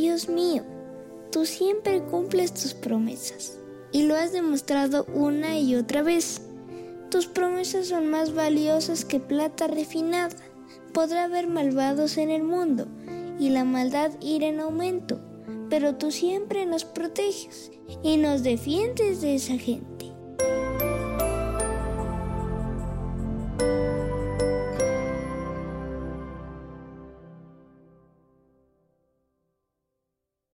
Dios mío, tú siempre cumples tus promesas y lo has demostrado una y otra vez. Tus promesas son más valiosas que plata refinada. Podrá haber malvados en el mundo y la maldad ir en aumento, pero tú siempre nos proteges y nos defiendes de esa gente.